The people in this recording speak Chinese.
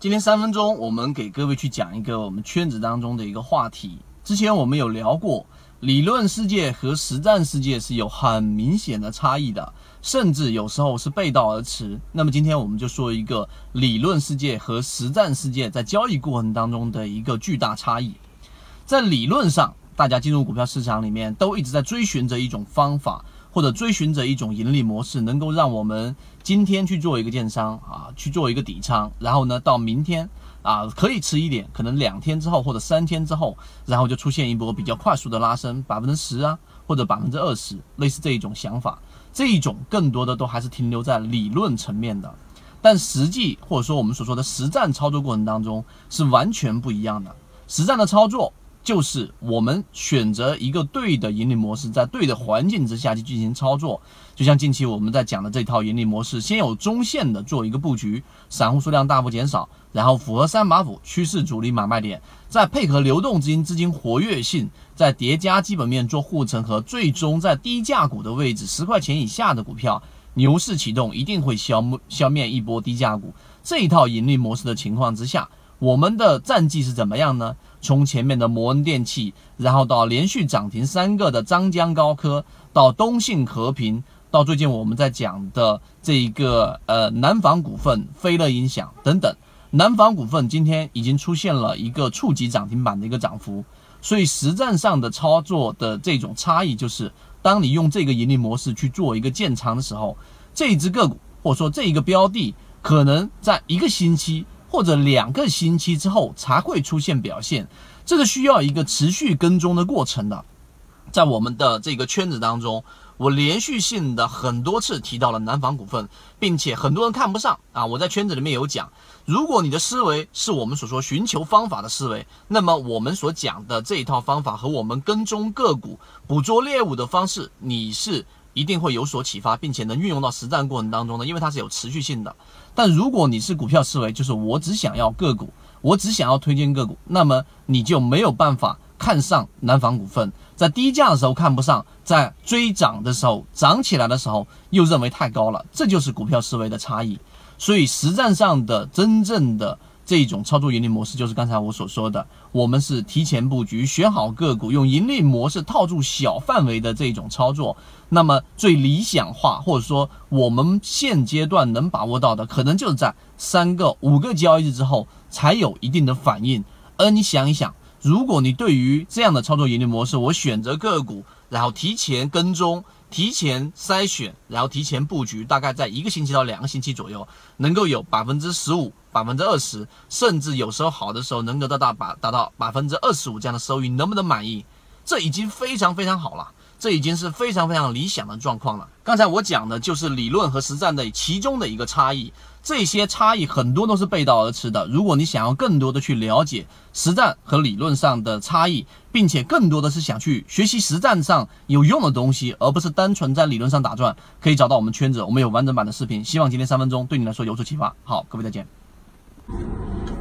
今天三分钟，我们给各位去讲一个我们圈子当中的一个话题。之前我们有聊过，理论世界和实战世界是有很明显的差异的，甚至有时候是背道而驰。那么今天我们就说一个理论世界和实战世界在交易过程当中的一个巨大差异。在理论上，大家进入股票市场里面都一直在追寻着一种方法。或者追寻着一种盈利模式，能够让我们今天去做一个建商啊，去做一个底仓，然后呢，到明天啊可以迟一点，可能两天之后或者三天之后，然后就出现一波比较快速的拉升，百分之十啊，或者百分之二十，类似这一种想法，这一种更多的都还是停留在理论层面的，但实际或者说我们所说的实战操作过程当中是完全不一样的，实战的操作。就是我们选择一个对的盈利模式，在对的环境之下去进行操作。就像近期我们在讲的这套盈利模式，先有中线的做一个布局，散户数量大幅减少，然后符合三把斧趋势主力买卖点，再配合流动资金资金活跃性，再叠加基本面做护城河，最终在低价股的位置十块钱以下的股票，牛市启动一定会消消灭一波低价股。这一套盈利模式的情况之下。我们的战绩是怎么样呢？从前面的摩恩电器，然后到连续涨停三个的张江高科，到东信和平，到最近我们在讲的这一个呃南方股份、飞乐音响等等。南方股份今天已经出现了一个触及涨停板的一个涨幅，所以实战上的操作的这种差异就是，当你用这个盈利模式去做一个建仓的时候，这一只个股或者说这一个标的，可能在一个星期。或者两个星期之后才会出现表现，这个需要一个持续跟踪的过程的。在我们的这个圈子当中，我连续性的很多次提到了南方股份，并且很多人看不上啊。我在圈子里面有讲，如果你的思维是我们所说寻求方法的思维，那么我们所讲的这一套方法和我们跟踪个股、捕捉猎物的方式，你是。一定会有所启发，并且能运用到实战过程当中呢，因为它是有持续性的。但如果你是股票思维，就是我只想要个股，我只想要推荐个股，那么你就没有办法看上南方股份，在低价的时候看不上，在追涨的时候涨起来的时候又认为太高了，这就是股票思维的差异。所以实战上的真正的。这种操作盈利模式就是刚才我所说的，我们是提前布局，选好个股，用盈利模式套住小范围的这种操作。那么最理想化，或者说我们现阶段能把握到的，可能就是在三个、五个交易日之后才有一定的反应。而你想一想，如果你对于这样的操作盈利模式，我选择个股，然后提前跟踪。提前筛选，然后提前布局，大概在一个星期到两个星期左右，能够有百分之十五、百分之二十，甚至有时候好的时候能够达到百达到百分之二十五这样的收益，能不能满意？这已经非常非常好了。这已经是非常非常理想的状况了。刚才我讲的就是理论和实战的其中的一个差异，这些差异很多都是背道而驰的。如果你想要更多的去了解实战和理论上的差异，并且更多的是想去学习实战上有用的东西，而不是单纯在理论上打转，可以找到我们圈子，我们有完整版的视频。希望今天三分钟对你来说有所启发。好，各位再见。